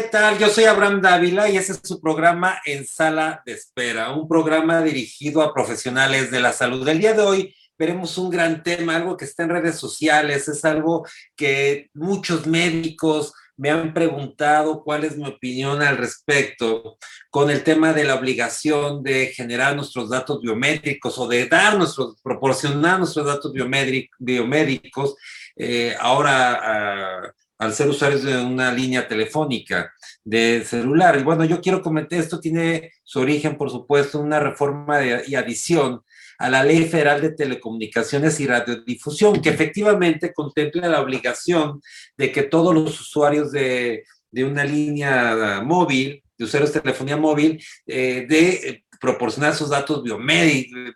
¿qué tal? Yo soy Abraham Dávila y este es su programa En Sala de Espera, un programa dirigido a profesionales de la salud. El día de hoy veremos un gran tema, algo que está en redes sociales, es algo que muchos médicos me han preguntado cuál es mi opinión al respecto con el tema de la obligación de generar nuestros datos biométricos o de dar nuestros, proporcionar nuestros datos biomédicos eh, ahora al ser usuarios de una línea telefónica de celular. Y bueno, yo quiero comentar, esto tiene su origen, por supuesto, una reforma y adición a la Ley Federal de Telecomunicaciones y Radiodifusión, que efectivamente contempla la obligación de que todos los usuarios de, una línea móvil, de usuarios de telefonía móvil, eh, de eh, proporcionar sus datos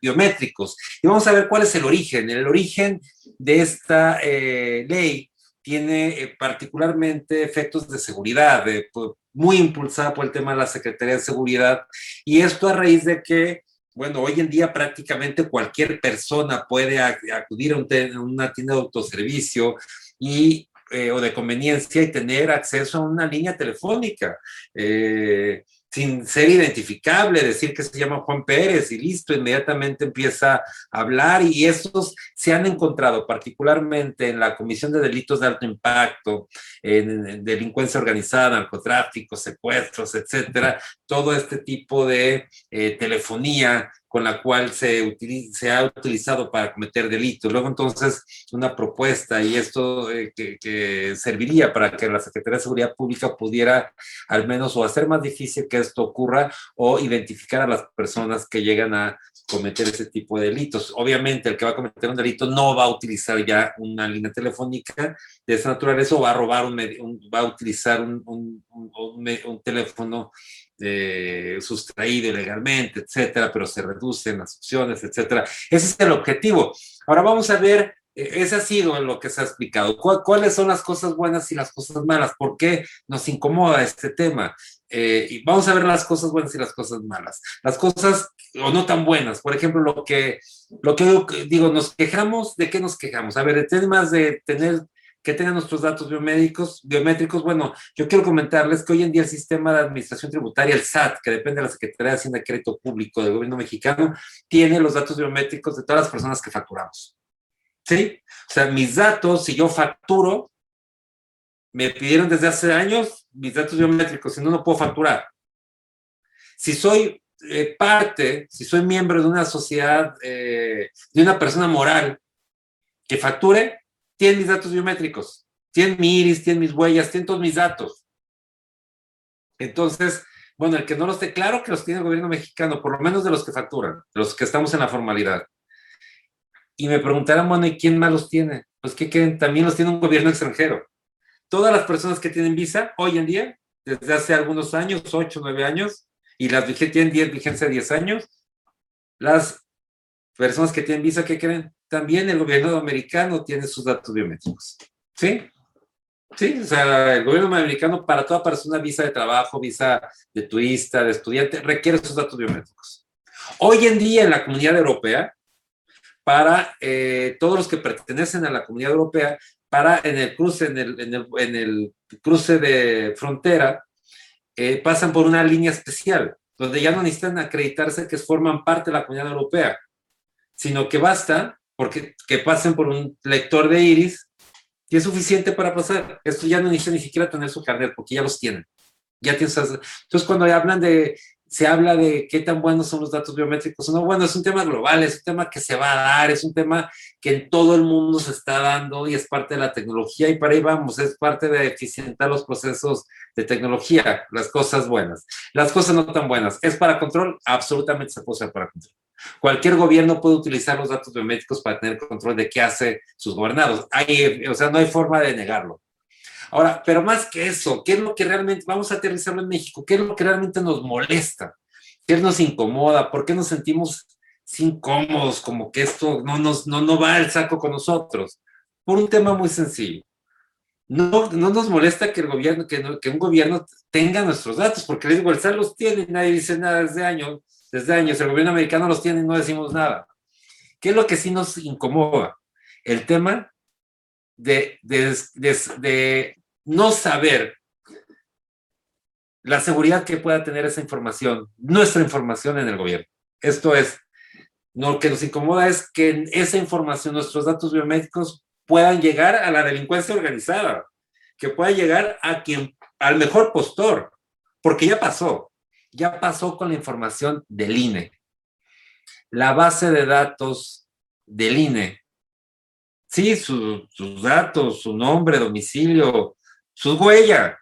biométricos. Y vamos a ver cuál es el origen. El origen de esta eh, ley tiene particularmente efectos de seguridad, muy impulsada por el tema de la Secretaría de Seguridad, y esto a raíz de que bueno, hoy en día prácticamente cualquier persona puede acudir a, una tienda de autoservicio y, eh, o de conveniencia y tener acceso a una línea telefónica. Eh, sin ser identificable, decir que se llama Juan Pérez y listo, inmediatamente empieza a hablar y estos se han encontrado particularmente en la Comisión de Delitos de Alto Impacto, en, delincuencia organizada, narcotráfico, secuestros, etcétera, todo este tipo de eh, telefonía con la cual se, ha utilizado para cometer delitos. Luego entonces una propuesta y esto eh, que, serviría para que la Secretaría de Seguridad Pública pudiera al menos o hacer más difícil que esto ocurra o identificar a las personas que llegan a cometer ese tipo de delitos. Obviamente el que va a cometer un delito no va a utilizar ya una línea telefónica de esa naturaleza o va a robar un, va a utilizar un, un, un teléfono eh, sustraído ilegalmente, etcétera, pero se reducen las opciones, etcétera. Ese es el objetivo. Ahora vamos a ver, eh, ese ha sido lo que se ha explicado. ¿Cuáles son las cosas buenas y las cosas malas? ¿Por qué nos incomoda este tema? Eh, y vamos a ver las cosas buenas y las cosas malas. Las cosas o no tan buenas. Por ejemplo, lo que, lo que digo, nos quejamos, ¿de qué nos quejamos? A ver, temas de tener que tengan nuestros datos biomédicos, biométricos. Bueno, yo quiero comentarles que hoy en día el sistema de administración tributaria, el SAT, que depende de la Secretaría de Hacienda y Crédito Público del gobierno mexicano, tiene los datos biométricos de todas las personas que facturamos. ¿Sí? O sea, mis datos, si yo facturo, me pidieron desde hace años mis datos biométricos, si no, no puedo facturar. Si soy eh, parte, si soy miembro de una sociedad, eh, de una persona moral que facture, tienen mis datos biométricos, tienen mi iris, tienen mis huellas, tienen todos mis datos. Entonces, bueno, el que no los esté, claro que los tiene el gobierno mexicano, por lo menos de los que facturan, los que estamos en la formalidad. Y me preguntarán, bueno, ¿y quién más los tiene? Pues que también los tiene un gobierno extranjero. Todas las personas que tienen visa hoy en día, desde hace algunos años, 8, 9 años, y las tienen 10, vigencia de 10 años, las personas que tienen visa, ¿qué creen? También el gobierno americano tiene sus datos biométricos. ¿Sí? Sí, o sea, el gobierno americano para toda persona, visa de trabajo, visa de turista, de estudiante, requiere sus datos biométricos. Hoy en día en la comunidad europea, para eh, todos los que pertenecen a la comunidad europea, para en el cruce, en el, en el, cruce de frontera, eh, pasan por una línea especial, donde ya no necesitan acreditarse que forman parte de la comunidad europea, sino que basta porque que pasen por un lector de iris y es suficiente para pasar. Esto ya no necesita ni siquiera tener su carnet porque ya los tienen. Ya tienes, entonces cuando hablan de, se habla de qué tan buenos son los datos biométricos no, bueno, es un tema global, es un tema que se va a dar, es un tema que en todo el mundo se está dando y es parte de la tecnología y para ahí vamos, es parte de eficientar los procesos de tecnología, las cosas buenas. Las cosas no tan buenas, ¿es para control? Absolutamente se puede usar para control. Cualquier gobierno puede utilizar los datos biométricos para tener control de qué hace sus gobernados. Hay, o sea, no hay forma de negarlo. Ahora, pero más que eso, ¿qué es lo que realmente, vamos a aterrizarlo en México, qué es lo que realmente nos molesta? ¿Qué nos incomoda? ¿Por qué nos sentimos incómodos, como que esto no, nos, no, no va al saco con nosotros? Por un tema muy sencillo. No, no nos molesta que el gobierno, que, que un gobierno tenga nuestros datos, porque les digo, el SAT los tiene nadie dice nada desde años desde años, el gobierno americano los tiene y no decimos nada. ¿Qué es lo que sí nos incomoda? El tema de, de, no saber la seguridad que pueda tener esa información, nuestra información en el gobierno. Esto es, lo que nos incomoda es que esa información, nuestros datos biométricos, puedan llegar a la delincuencia organizada, que pueda llegar a quien, al mejor postor, porque ya pasó, ya pasó con la información del INE. La base de datos del INE, sí, sus datos, su nombre, domicilio, su huella,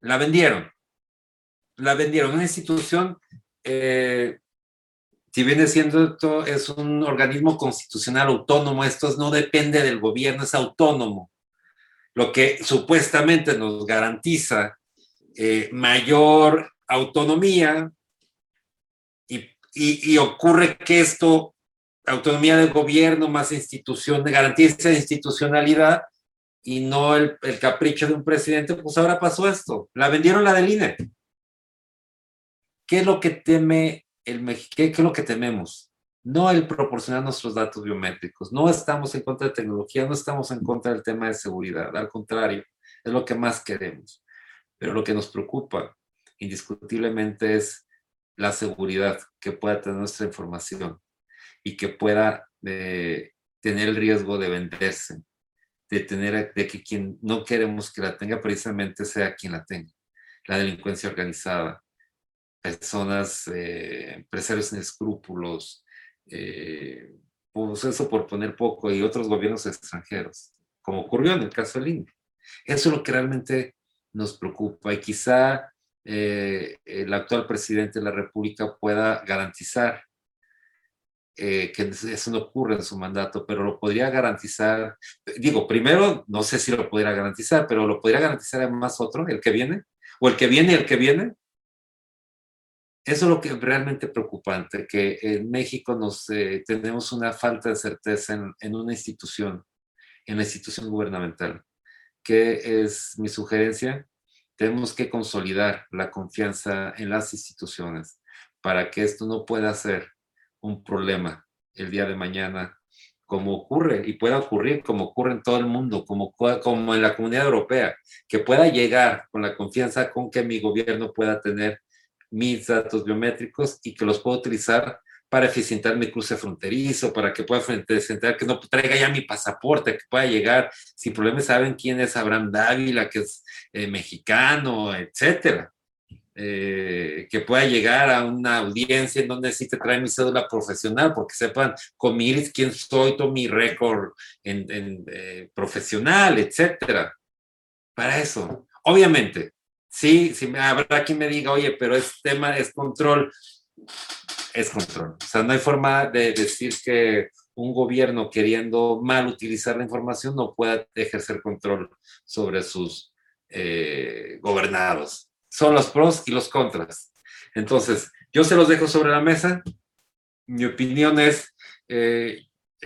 la vendieron. La vendieron. Una institución, eh, si viene siendo esto, es un organismo constitucional autónomo, esto no depende del gobierno, es autónomo. Lo que supuestamente nos garantiza eh, mayor autonomía y, y, ocurre que esto, autonomía del gobierno más institución, garantía esa institucionalidad, y no el, capricho de un presidente, pues ahora pasó esto. La vendieron la del INE. ¿Qué es lo que teme el ¿Qué, es lo que tememos? No el proporcionar nuestros datos biométricos. No estamos en contra de tecnología, no estamos en contra del tema de seguridad. Al contrario, es lo que más queremos. Pero lo que nos preocupa indiscutiblemente es la seguridad que pueda tener nuestra información y que pueda eh, tener el riesgo de venderse de tener, de que quien no queremos que la tenga precisamente sea quien la tenga. La delincuencia organizada, personas, eh, empresarios sin escrúpulos, eh, pues eso por poner poco, y otros gobiernos extranjeros, como ocurrió en el caso del INE. Eso es lo que realmente nos preocupa y quizá eh, el actual presidente de la República pueda garantizar eh, que eso no ocurre en su mandato, pero lo podría garantizar, digo, primero, no sé si lo podría garantizar, pero lo podría garantizar además otro, el que viene, o el que viene, el que viene. Eso es lo que es realmente preocupante, que en México nos, eh, tenemos una falta de certeza en, en una institución, en la institución gubernamental. ¿Qué es mi sugerencia? Tenemos que consolidar la confianza en las instituciones para que esto no pueda ser un problema el día de mañana, como ocurre y pueda ocurrir, como ocurre en todo el mundo, como, como en la comunidad europea, que pueda llegar con la confianza con que mi gobierno pueda tener mis datos biométricos y que los pueda utilizar para eficientar mi cruce fronterizo, para que pueda eficientar que no traiga ya mi pasaporte, que pueda llegar sin problemas, saben quién es Abraham Dávila, que es eh, mexicano, etcétera. Eh, que pueda llegar a una audiencia en donde sí te mi cédula profesional, porque sepan con mi iris quién soy, todo mi récord en, eh, profesional, etcétera. Para eso, obviamente, sí, sí, habrá quien me diga, oye, pero es tema, es control, es control. O sea, no hay forma de decir que un gobierno queriendo mal utilizar la información no pueda ejercer control sobre sus eh, gobernados son los pros y los contras. Entonces, yo se los dejo sobre la mesa. Mi opinión es, eh,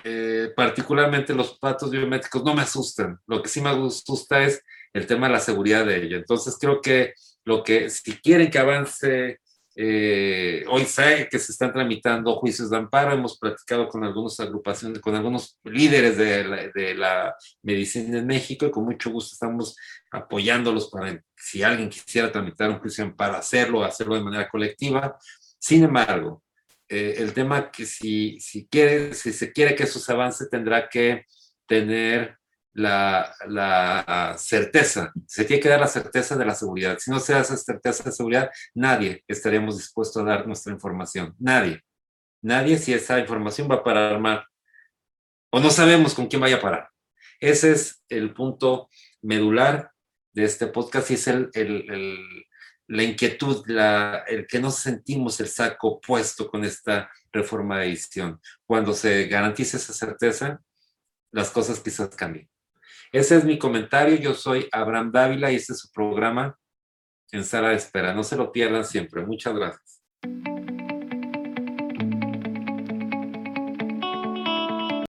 eh, particularmente los datos biométricos no me asustan. Lo que sí me asusta es el tema de la seguridad de ello. Entonces, creo que lo que, si quieren que avance eh, hoy sé que se están tramitando juicios de amparo, hemos platicado con algunas agrupaciones, con algunos líderes de la, medicina en México y con mucho gusto estamos apoyándolos para si alguien quisiera tramitar un juicio de amparo, hacerlo, hacerlo de manera colectiva. Sin embargo, eh, el tema que si, si, quiere, si se quiere que eso se avance, tendrá que tener la, certeza, se tiene que dar la certeza de la seguridad. Si no se da esa certeza de seguridad, nadie estaríamos dispuestos a dar nuestra información. Nadie. Nadie si esa información va a parar mal. O no sabemos con quién vaya a parar. Ese es el punto medular de este podcast y es el, la inquietud, la, el que no sentimos el saco puesto con esta reforma de edición. Cuando se garantice esa certeza, las cosas quizás cambien. Ese es mi comentario. Yo soy Abraham Dávila y este es su programa en sala de espera. No se lo pierdan siempre. Muchas gracias.